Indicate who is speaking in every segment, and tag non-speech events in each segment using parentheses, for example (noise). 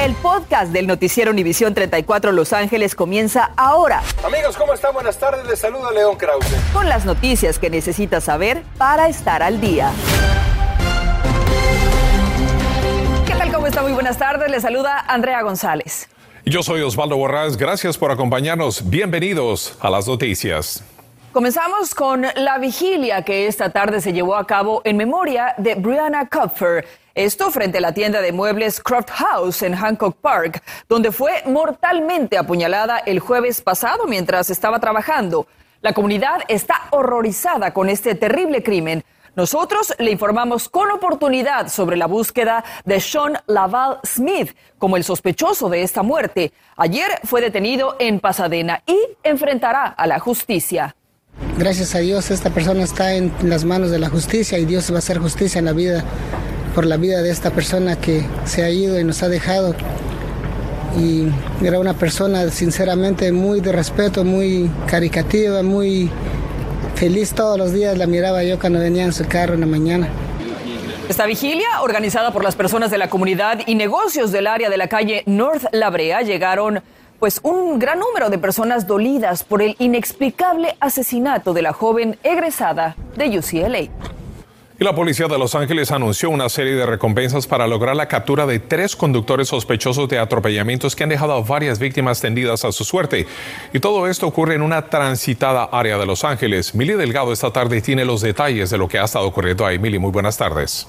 Speaker 1: El podcast del noticiero Univisión 34 Los Ángeles comienza ahora.
Speaker 2: Amigos, ¿cómo están? Buenas tardes. Les saluda León Krause.
Speaker 1: Con las noticias que necesitas saber para estar al día. ¿Qué tal? ¿Cómo está? Muy buenas tardes. Les saluda Andrea González.
Speaker 3: Yo soy Osvaldo Borrás. Gracias por acompañarnos. Bienvenidos a las noticias.
Speaker 1: Comenzamos con la vigilia que esta tarde se llevó a cabo en memoria de Brianna Kupfer. Esto frente a la tienda de muebles Croft House en Hancock Park, donde fue mortalmente apuñalada el jueves pasado mientras estaba trabajando. La comunidad está horrorizada con este terrible crimen. Nosotros le informamos con oportunidad sobre la búsqueda de Sean Laval Smith como el sospechoso de esta muerte. Ayer fue detenido en Pasadena y enfrentará a la justicia.
Speaker 4: Gracias a Dios esta persona está en las manos de la justicia y Dios va a hacer justicia en la vida por la vida de esta persona que se ha ido y nos ha dejado. Y era una persona sinceramente muy de respeto, muy caricativa, muy feliz todos los días. La miraba yo cuando venía en su carro en la mañana.
Speaker 1: Esta vigilia, organizada por las personas de la comunidad y negocios del área de la calle North La Brea, llegaron pues un gran número de personas dolidas por el inexplicable asesinato de la joven egresada de UCLA.
Speaker 3: Y la policía de Los Ángeles anunció una serie de recompensas para lograr la captura de tres conductores sospechosos de atropellamientos que han dejado a varias víctimas tendidas a su suerte. Y todo esto ocurre en una transitada área de Los Ángeles. Mili Delgado esta tarde tiene los detalles de lo que ha estado ocurriendo ahí. Mili, muy buenas tardes.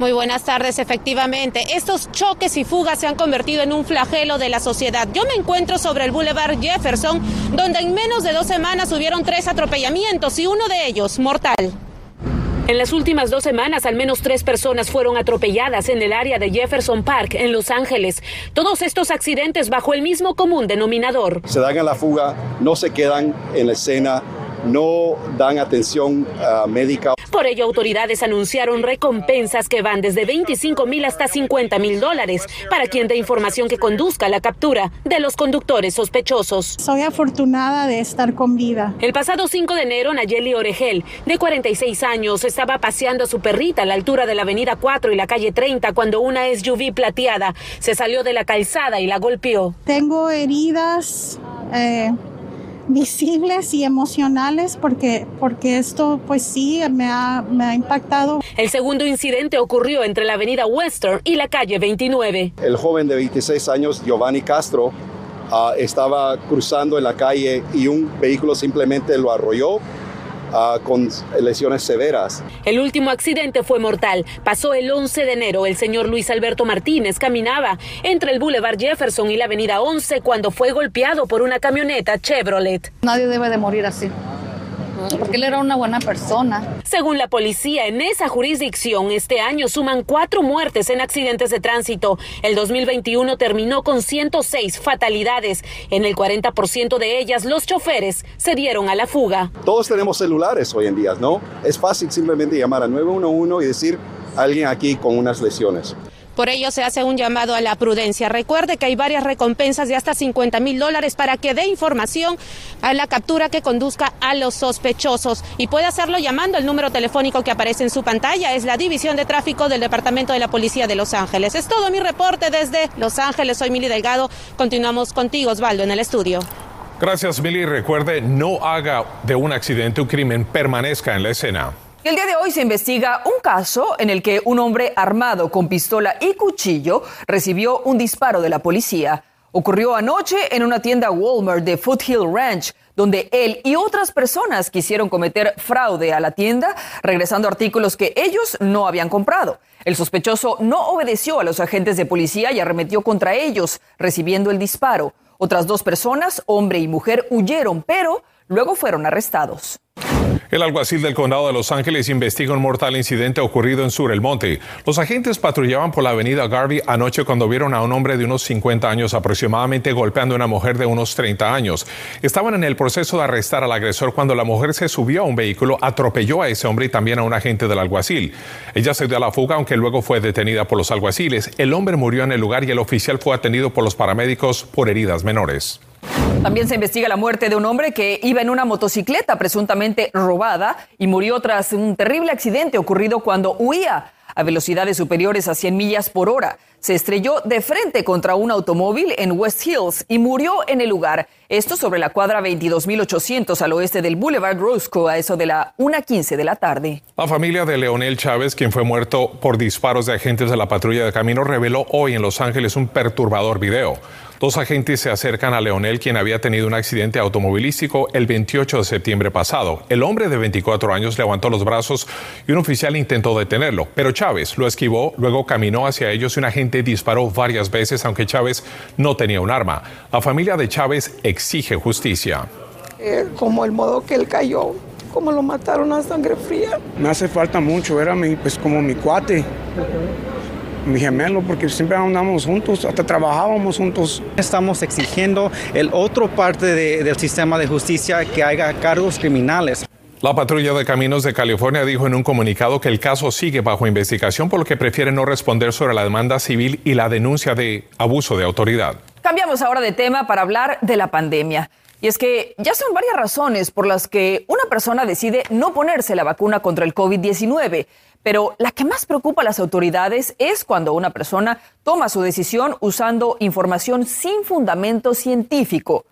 Speaker 5: Muy buenas tardes, efectivamente. Estos choques y fugas se han convertido en un flagelo de la sociedad. Yo me encuentro sobre el Boulevard Jefferson, donde en menos de dos semanas hubieron tres atropellamientos y uno de ellos mortal. En las últimas dos semanas, al menos tres personas fueron atropelladas en el área de Jefferson Park, en Los Ángeles. Todos estos accidentes bajo el mismo común denominador.
Speaker 6: Se dan a la fuga, no se quedan en la escena no dan atención uh, médica.
Speaker 5: Por ello, autoridades anunciaron recompensas que van desde 25 mil hasta 50 mil dólares para quien dé información que conduzca a la captura de los conductores sospechosos.
Speaker 7: Soy afortunada de estar con vida.
Speaker 5: El pasado 5 de enero, Nayeli Oregel, de 46 años, estaba paseando a su perrita a la altura de la avenida 4 y la calle 30 cuando una SUV plateada se salió de la calzada y la golpeó.
Speaker 7: Tengo heridas. Eh visibles y emocionales porque, porque esto pues sí me ha, me ha impactado.
Speaker 5: El segundo incidente ocurrió entre la avenida Western y la calle 29.
Speaker 6: El joven de 26 años, Giovanni Castro, uh, estaba cruzando en la calle y un vehículo simplemente lo arrolló Uh, con lesiones severas.
Speaker 5: El último accidente fue mortal. Pasó el 11 de enero. El señor Luis Alberto Martínez caminaba entre el Boulevard Jefferson y la Avenida 11 cuando fue golpeado por una camioneta Chevrolet.
Speaker 8: Nadie debe de morir así porque él era una buena persona.
Speaker 5: Según la policía, en esa jurisdicción este año suman cuatro muertes en accidentes de tránsito. El 2021 terminó con 106 fatalidades. En el 40% de ellas, los choferes se dieron a la fuga.
Speaker 6: Todos tenemos celulares hoy en día, ¿no? Es fácil simplemente llamar a 911 y decir alguien aquí con unas lesiones.
Speaker 5: Por ello se hace un llamado a la prudencia. Recuerde que hay varias recompensas de hasta 50 mil dólares para que dé información a la captura que conduzca a los sospechosos. Y puede hacerlo llamando al número telefónico que aparece en su pantalla. Es la División de Tráfico del Departamento de la Policía de Los Ángeles. Es todo mi reporte desde Los Ángeles. Soy Mili Delgado. Continuamos contigo, Osvaldo, en el estudio.
Speaker 3: Gracias, Mili. Recuerde, no haga de un accidente un crimen, permanezca en la escena.
Speaker 1: El día de hoy se investiga un caso en el que un hombre armado con pistola y cuchillo recibió un disparo de la policía. Ocurrió anoche en una tienda Walmart de Foothill Ranch, donde él y otras personas quisieron cometer fraude a la tienda, regresando artículos que ellos no habían comprado. El sospechoso no obedeció a los agentes de policía y arremetió contra ellos, recibiendo el disparo. Otras dos personas, hombre y mujer, huyeron, pero luego fueron arrestados.
Speaker 3: El alguacil del condado de Los Ángeles investiga un mortal incidente ocurrido en Sur El Monte. Los agentes patrullaban por la avenida Garvey anoche cuando vieron a un hombre de unos 50 años aproximadamente golpeando a una mujer de unos 30 años. Estaban en el proceso de arrestar al agresor cuando la mujer se subió a un vehículo, atropelló a ese hombre y también a un agente del alguacil. Ella se dio a la fuga aunque luego fue detenida por los alguaciles. El hombre murió en el lugar y el oficial fue atendido por los paramédicos por heridas menores.
Speaker 1: También se investiga la muerte de un hombre que iba en una motocicleta presuntamente robada y murió tras un terrible accidente ocurrido cuando huía a velocidades superiores a 100 millas por hora. se estrelló de frente contra un automóvil en West Hills y murió en el lugar. Esto sobre la cuadra 22.800 al oeste del Boulevard Roscoe a eso de la 1.15 de la tarde.
Speaker 3: La familia de Leonel Chávez, quien fue muerto por disparos de agentes de la patrulla de camino, reveló hoy en Los Ángeles un perturbador video. Dos agentes se acercan a Leonel, quien había tenido un accidente automovilístico el 28 de septiembre pasado. El hombre de 24 años levantó los brazos y un oficial intentó detenerlo, pero Chávez lo esquivó, luego caminó hacia ellos y un agente disparó varias veces, aunque Chávez no tenía un arma. La familia de Chávez exige justicia.
Speaker 9: Eh, como el modo que él cayó, como lo mataron a sangre fría.
Speaker 10: Me hace falta mucho, era mi, pues como mi cuate mi gemelo, porque siempre andamos juntos, hasta trabajábamos juntos.
Speaker 11: Estamos exigiendo el otro parte del sistema de justicia que haga cargos criminales.
Speaker 3: La patrulla de caminos de California dijo en un comunicado que el caso sigue bajo investigación, por lo que prefiere no responder sobre la demanda civil y la denuncia de abuso de autoridad.
Speaker 1: Cambiamos ahora de tema para hablar de la pandemia. Y es que ya son varias razones por las que una persona decide no ponerse la vacuna contra el COVID-19. Pero la que más preocupa a las autoridades es cuando una persona toma su decisión usando información sin fundamento científico.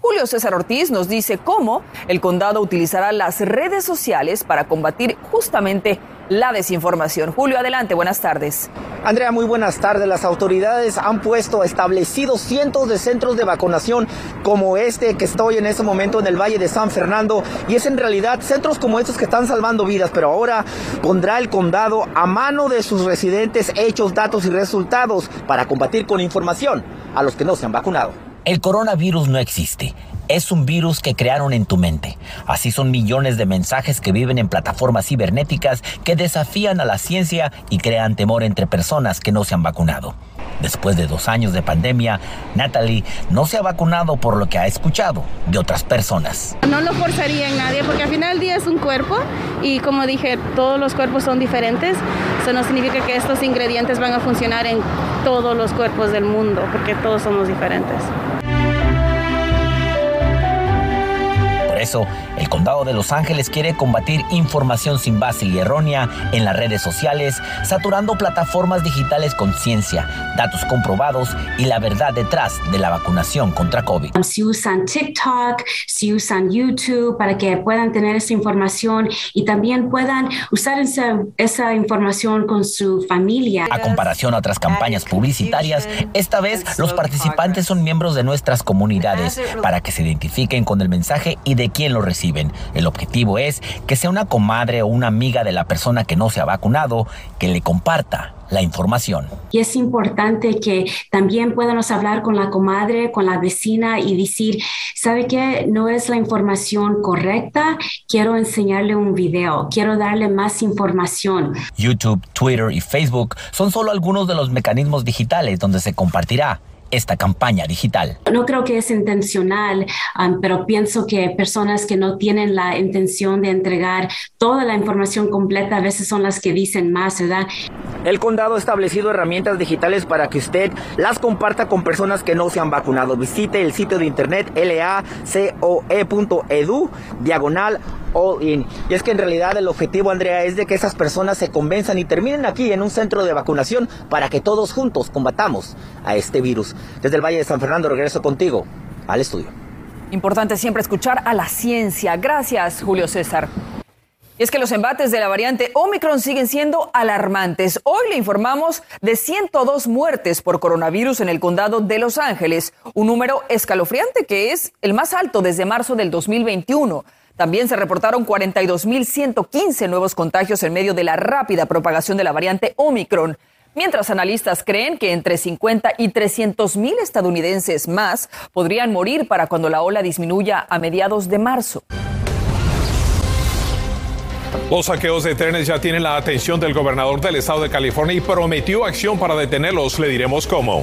Speaker 1: Julio César Ortiz nos dice cómo el condado utilizará las redes sociales para combatir justamente la desinformación. Julio, adelante, buenas tardes.
Speaker 12: Andrea, muy buenas tardes. Las autoridades han puesto, establecido cientos de centros de vacunación como este que estoy en este momento en el Valle de San Fernando y es en realidad centros como estos que están salvando vidas, pero ahora pondrá el condado a mano de sus residentes hechos, datos y resultados para combatir con información a los que no se han vacunado.
Speaker 13: El coronavirus no existe. Es un virus que crearon en tu mente. Así son millones de mensajes que viven en plataformas cibernéticas que desafían a la ciencia y crean temor entre personas que no se han vacunado. Después de dos años de pandemia, Natalie no se ha vacunado por lo que ha escuchado de otras personas.
Speaker 14: No lo forzaría en nadie porque al final del día es un cuerpo y como dije, todos los cuerpos son diferentes. Eso no significa que estos ingredientes van a funcionar en todos los cuerpos del mundo porque todos somos diferentes.
Speaker 13: Eso, el condado de Los Ángeles quiere combatir información sin base y errónea en las redes sociales, saturando plataformas digitales con ciencia, datos comprobados y la verdad detrás de la vacunación contra COVID.
Speaker 15: Si usan TikTok, si usan YouTube para que puedan tener esa información y también puedan usar esa, esa información con su familia.
Speaker 13: A comparación a otras campañas publicitarias, esta vez los participantes son miembros de nuestras comunidades para que se identifiquen con el mensaje y de quién lo reciben. El objetivo es que sea una comadre o una amiga de la persona que no se ha vacunado que le comparta la información.
Speaker 15: Y es importante que también podamos hablar con la comadre, con la vecina y decir, ¿sabe qué? No es la información correcta, quiero enseñarle un video, quiero darle más información.
Speaker 13: YouTube, Twitter y Facebook son solo algunos de los mecanismos digitales donde se compartirá esta campaña digital.
Speaker 15: No creo que es intencional, um, pero pienso que personas que no tienen la intención de entregar toda la información completa a veces son las que dicen más, ¿verdad?
Speaker 12: El condado ha establecido herramientas digitales para que usted las comparta con personas que no se han vacunado. Visite el sitio de internet lacoe.edu diagonal all in. Y es que en realidad el objetivo, Andrea, es de que esas personas se convenzan y terminen aquí en un centro de vacunación para que todos juntos combatamos a este virus. Desde el Valle de San Fernando regreso contigo al estudio.
Speaker 1: Importante siempre escuchar a la ciencia. Gracias, Julio César. Y es que los embates de la variante Omicron siguen siendo alarmantes. Hoy le informamos de 102 muertes por coronavirus en el condado de Los Ángeles, un número escalofriante que es el más alto desde marzo del 2021. También se reportaron 42.115 nuevos contagios en medio de la rápida propagación de la variante Omicron. Mientras analistas creen que entre 50 y 300 mil estadounidenses más podrían morir para cuando la ola disminuya a mediados de marzo.
Speaker 3: Los saqueos de trenes ya tienen la atención del gobernador del estado de California y prometió acción para detenerlos. Le diremos cómo.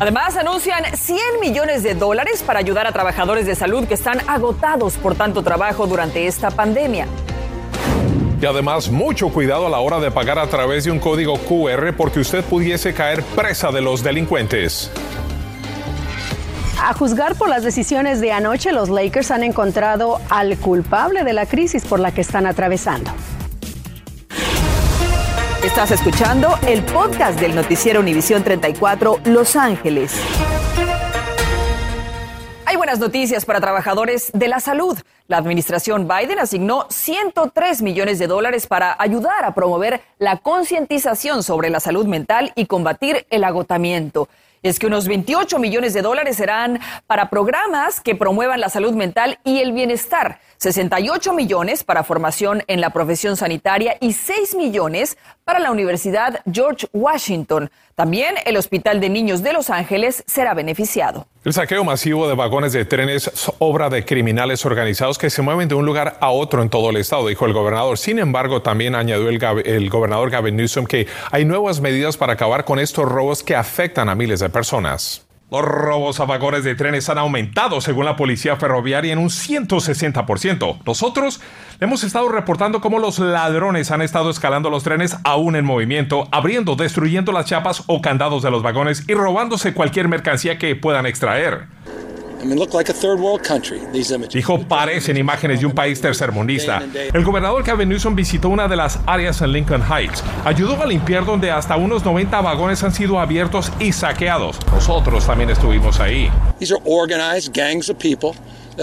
Speaker 1: Además, anuncian 100 millones de dólares para ayudar a trabajadores de salud que están agotados por tanto trabajo durante esta pandemia.
Speaker 3: Y además, mucho cuidado a la hora de pagar a través de un código QR porque usted pudiese caer presa de los delincuentes.
Speaker 16: A juzgar por las decisiones de anoche, los Lakers han encontrado al culpable de la crisis por la que están atravesando.
Speaker 1: Estás escuchando el podcast del noticiero Univisión 34 Los Ángeles. Hay buenas noticias para trabajadores de la salud. La administración Biden asignó 103 millones de dólares para ayudar a promover la concientización sobre la salud mental y combatir el agotamiento es que unos 28 millones de dólares serán para programas que promuevan la salud mental y el bienestar, 68 millones para formación en la profesión sanitaria y 6 millones para la Universidad George Washington. También el Hospital de Niños de Los Ángeles será beneficiado.
Speaker 3: El saqueo masivo de vagones de trenes es obra de criminales organizados que se mueven de un lugar a otro en todo el estado, dijo el gobernador. Sin embargo, también añadió el, el gobernador Gavin Newsom que hay nuevas medidas para acabar con estos robos que afectan a miles de personas. Los robos a vagones de trenes han aumentado, según la policía ferroviaria, en un 160%. Nosotros hemos estado reportando cómo los ladrones han estado escalando los trenes aún en movimiento, abriendo, destruyendo las chapas o candados de los vagones y robándose cualquier mercancía que puedan extraer. Dijo, parecen imágenes de un país tercermundista. El gobernador Kevin Newsom visitó una de las áreas en Lincoln Heights. Ayudó a limpiar donde hasta unos 90 vagones han sido abiertos y saqueados. Nosotros también estuvimos ahí.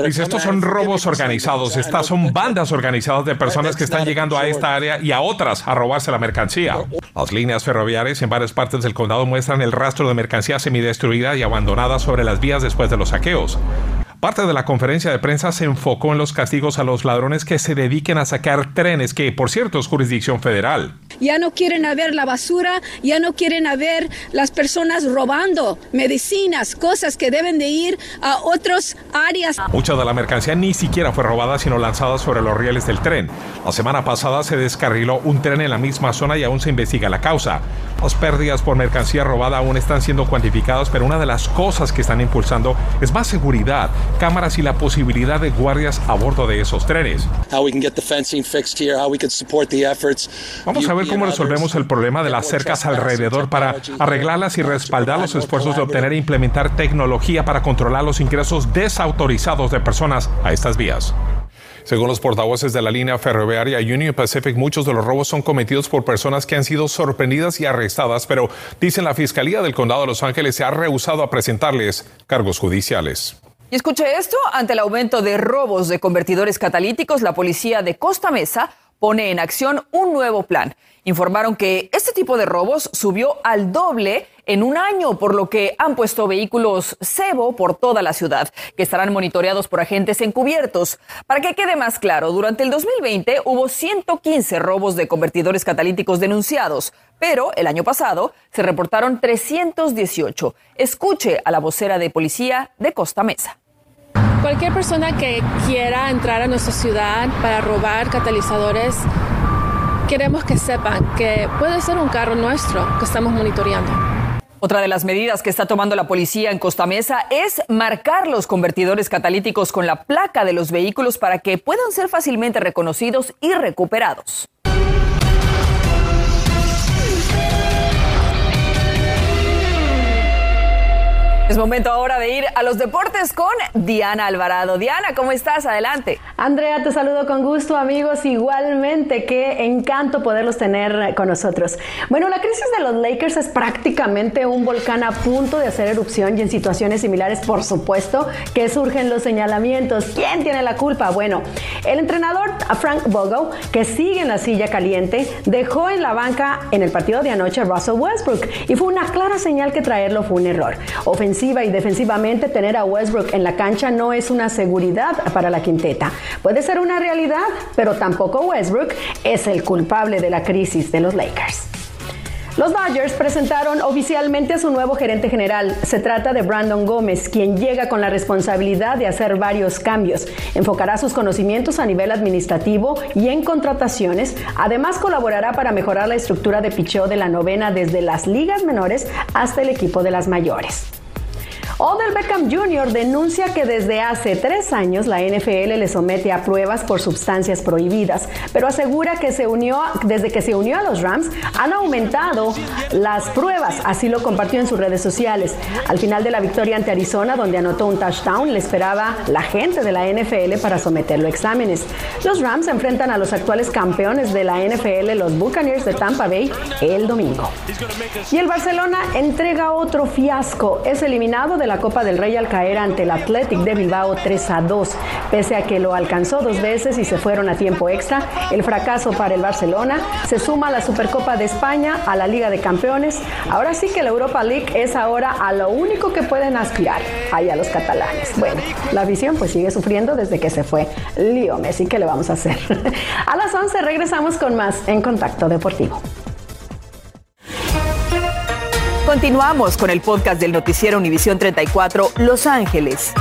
Speaker 3: Dice, estos son robos organizados, estas son bandas organizadas de personas que están llegando a esta área y a otras a robarse la mercancía. Las líneas ferroviarias en varias partes del condado muestran el rastro de mercancía semidestruida y abandonada sobre las vías después de los saqueos. Parte de la conferencia de prensa se enfocó en los castigos a los ladrones que se dediquen a sacar trenes, que por cierto es jurisdicción federal.
Speaker 17: Ya no quieren haber la basura, ya no quieren haber las personas robando medicinas, cosas que deben de ir a otras áreas.
Speaker 3: Mucha de la mercancía ni siquiera fue robada, sino lanzada sobre los rieles del tren. La semana pasada se descarriló un tren en la misma zona y aún se investiga la causa. Las pérdidas por mercancía robada aún están siendo cuantificadas, pero una de las cosas que están impulsando es más seguridad cámaras y la posibilidad de guardias a bordo de esos trenes. Vamos a ver cómo resolvemos el problema de las cercas alrededor para arreglarlas y respaldar los esfuerzos de obtener e implementar tecnología para controlar los ingresos desautorizados de personas a estas vías. Según los portavoces de la línea ferroviaria Union Pacific, muchos de los robos son cometidos por personas que han sido sorprendidas y arrestadas, pero dicen la Fiscalía del Condado de Los Ángeles se ha rehusado a presentarles cargos judiciales.
Speaker 1: Y escuche esto, ante el aumento de robos de convertidores catalíticos, la policía de Costa Mesa pone en acción un nuevo plan. Informaron que este tipo de robos subió al doble en un año, por lo que han puesto vehículos cebo por toda la ciudad, que estarán monitoreados por agentes encubiertos. Para que quede más claro, durante el 2020 hubo 115 robos de convertidores catalíticos denunciados, pero el año pasado se reportaron 318. Escuche a la vocera de policía de Costa Mesa.
Speaker 18: Cualquier persona que quiera entrar a nuestra ciudad para robar catalizadores, queremos que sepan que puede ser un carro nuestro que estamos monitoreando.
Speaker 1: Otra de las medidas que está tomando la policía en Costa Mesa es marcar los convertidores catalíticos con la placa de los vehículos para que puedan ser fácilmente reconocidos y recuperados. Momento ahora de ir a los deportes con Diana Alvarado. Diana, ¿cómo estás? Adelante.
Speaker 16: Andrea, te saludo con gusto, amigos. Igualmente, qué encanto poderlos tener con nosotros. Bueno, la crisis de los Lakers es prácticamente un volcán a punto de hacer erupción y en situaciones similares, por supuesto, que surgen los señalamientos. ¿Quién tiene la culpa? Bueno, el entrenador Frank Vogel, que sigue en la silla caliente, dejó en la banca en el partido de anoche a Russell Westbrook y fue una clara señal que traerlo fue un error y defensivamente, tener a Westbrook en la cancha no es una seguridad para la quinteta. Puede ser una realidad, pero tampoco Westbrook es el culpable de la crisis de los Lakers. Los Dodgers presentaron oficialmente a su nuevo gerente general. Se trata de Brandon Gómez, quien llega con la responsabilidad de hacer varios cambios. Enfocará sus conocimientos a nivel administrativo y en contrataciones. Además, colaborará para mejorar la estructura de picheo de la novena desde las ligas menores hasta el equipo de las mayores. Odell Beckham Jr. denuncia que desde hace tres años la NFL le somete a pruebas por sustancias prohibidas, pero asegura que se unió, desde que se unió a los Rams han aumentado las pruebas, así lo compartió en sus redes sociales. Al final de la victoria ante Arizona, donde anotó un touchdown, le esperaba la gente de la NFL para someterlo a exámenes. Los Rams enfrentan a los actuales campeones de la NFL, los Buccaneers de Tampa Bay, el domingo. Y el Barcelona entrega otro fiasco. Es eliminado de la Copa del Rey al caer ante el Athletic de Bilbao 3 a 2. Pese a que lo alcanzó dos veces y se fueron a tiempo extra, el fracaso para el Barcelona se suma a la Supercopa de España, a la Liga de Campeones. Ahora sí que la Europa League es ahora a lo único que pueden aspirar, ahí a los catalanes. Bueno, la visión pues sigue sufriendo desde que se fue Leo Messi. ¿Qué le vamos a hacer? (laughs) a las 11 regresamos con más en Contacto Deportivo.
Speaker 1: Continuamos con el podcast del noticiero Univisión 34 Los Ángeles.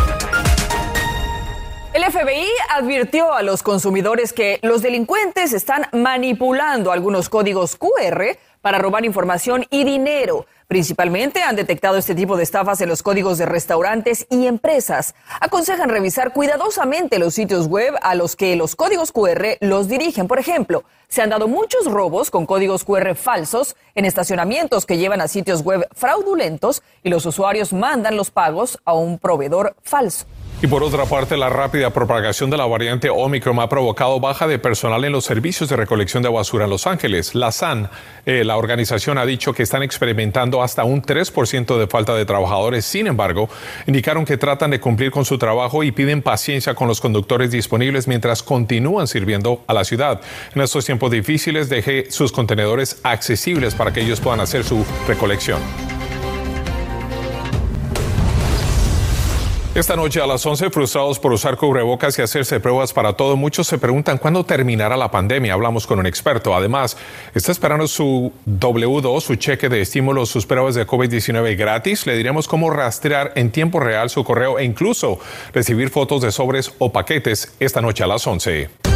Speaker 1: El FBI advirtió a los consumidores que los delincuentes están manipulando algunos códigos QR para robar información y dinero. Principalmente han detectado este tipo de estafas en los códigos de restaurantes y empresas. Aconsejan revisar cuidadosamente los sitios web a los que los códigos QR los dirigen. Por ejemplo, se han dado muchos robos con códigos QR falsos en estacionamientos que llevan a sitios web fraudulentos y los usuarios mandan los pagos a un proveedor falso.
Speaker 3: Y por otra parte, la rápida propagación de la variante Omicron ha provocado baja de personal en los servicios de recolección de basura en Los Ángeles. La SAN, eh, la organización, ha dicho que están experimentando hasta un 3% de falta de trabajadores. Sin embargo, indicaron que tratan de cumplir con su trabajo y piden paciencia con los conductores disponibles mientras continúan sirviendo a la ciudad. En estos tiempos difíciles, deje sus contenedores accesibles para que ellos puedan hacer su recolección. Esta noche a las 11, frustrados por usar cubrebocas y hacerse pruebas para todo, muchos se preguntan cuándo terminará la pandemia. Hablamos con un experto. Además, está esperando su W2, su cheque de estímulo, sus pruebas de COVID-19 gratis. Le diremos cómo rastrear en tiempo real su correo e incluso recibir fotos de sobres o paquetes esta noche a las 11.